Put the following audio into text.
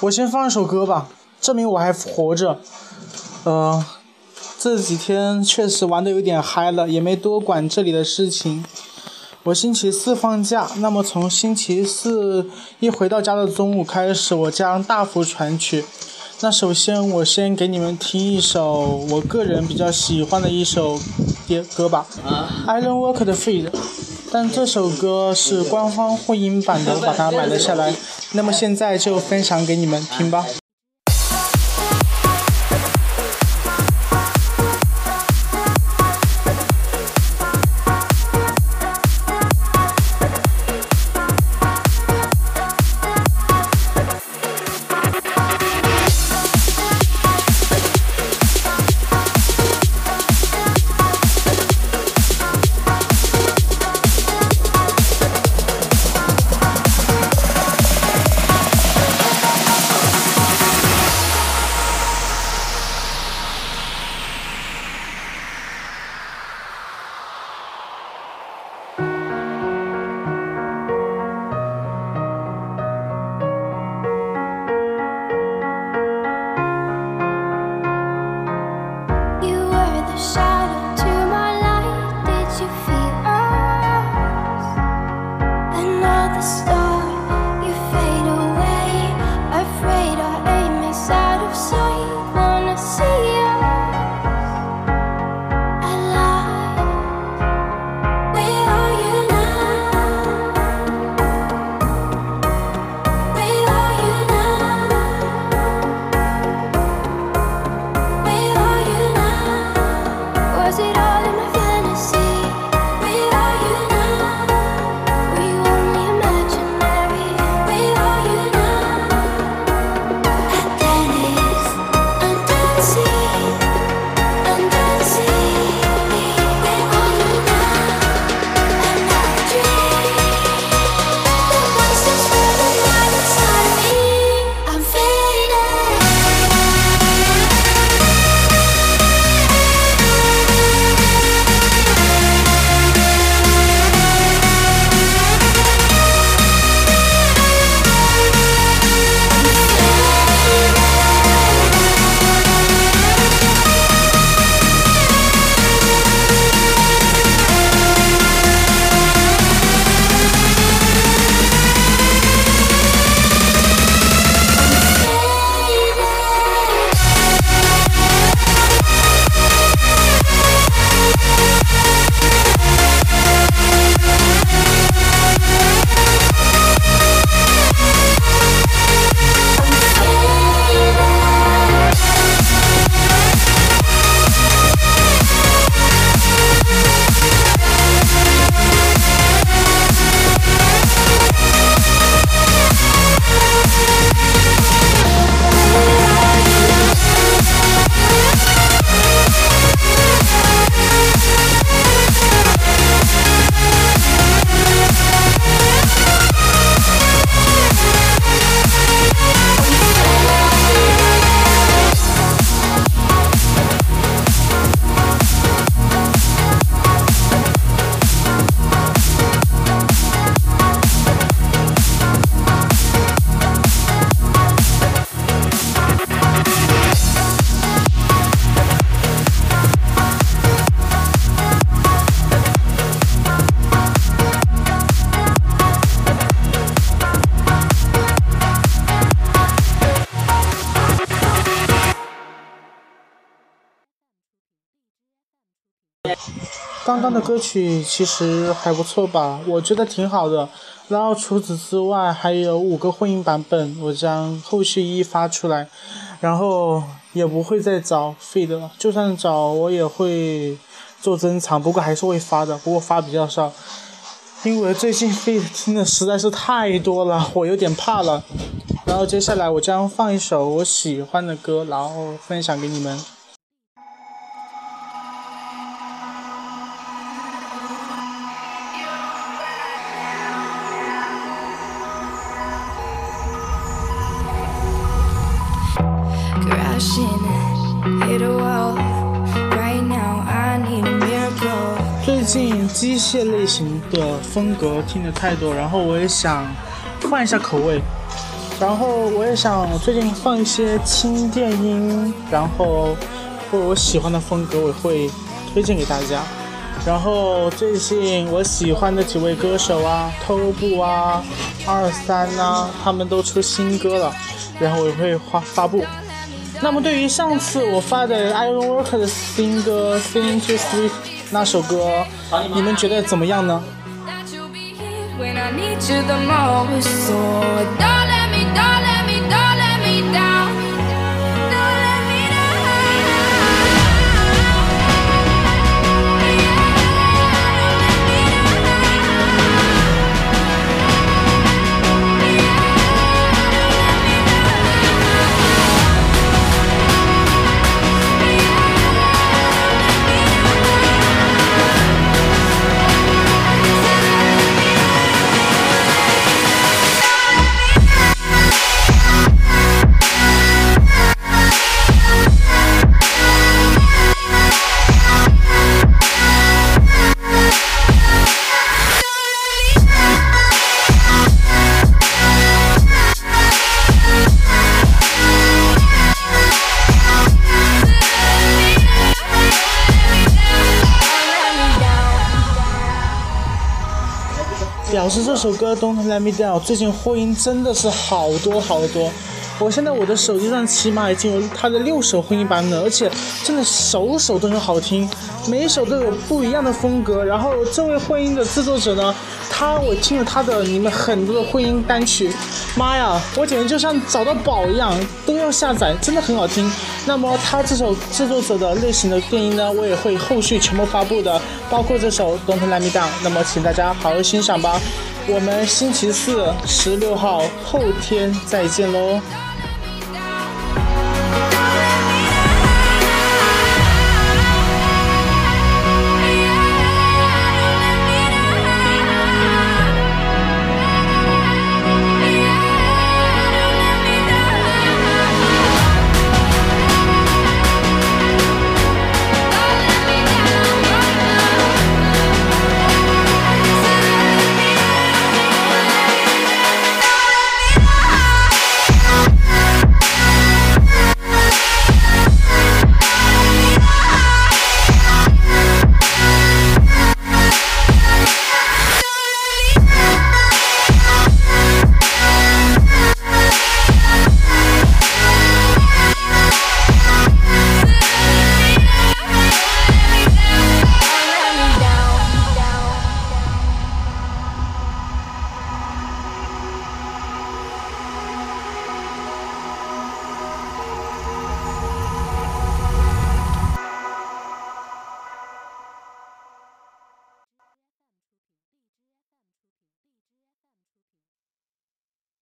我先放一首歌吧，证明我还活着。呃，这几天确实玩的有点嗨了，也没多管这里的事情。我星期四放假，那么从星期四一回到家的中午开始，我将大幅传曲。那首先，我先给你们听一首我个人比较喜欢的一首歌歌吧，《Iron Walker》的《Feed》。但这首歌是官方混音版的，我把它买了下来。那么现在就分享给你们听吧。see. 刚刚的歌曲其实还不错吧，我觉得挺好的。然后除此之外，还有五个混音版本，我将后续一一发出来。然后也不会再找 feed 了，就算找我也会做珍藏，不过还是会发的，不过发比较少，因为最近 feed 听的实在是太多了，我有点怕了。然后接下来我将放一首我喜欢的歌，然后分享给你们。近机械类型的风格听的太多，然后我也想换一下口味。然后我也想最近放一些轻电音，然后或者我喜欢的风格，我会推荐给大家。然后最近我喜欢的几位歌手啊，偷步啊，二三呐，他们都出新歌了，然后我也会发发布。那么对于上次我发的 Iron Worker 的新歌《Sing to Sleep》那首歌，你们觉得怎么样呢？表示这首歌《Don't Let Me Down》最近婚音真的是好多好多，我现在我的手机上起码已经有它的六首婚音版本，而且真的首首都很好听，每一首都有不一样的风格。然后这位婚音的制作者呢，他我听了他的你们很多的婚音单曲，妈呀，我简直就像找到宝一样，都要下载，真的很好听。那么他这首制作者的类型的电音呢，我也会后续全部发布的，包括这首《Don't Let Me Down》。那么请大家好好欣赏吧。我们星期四十六号后天再见喽。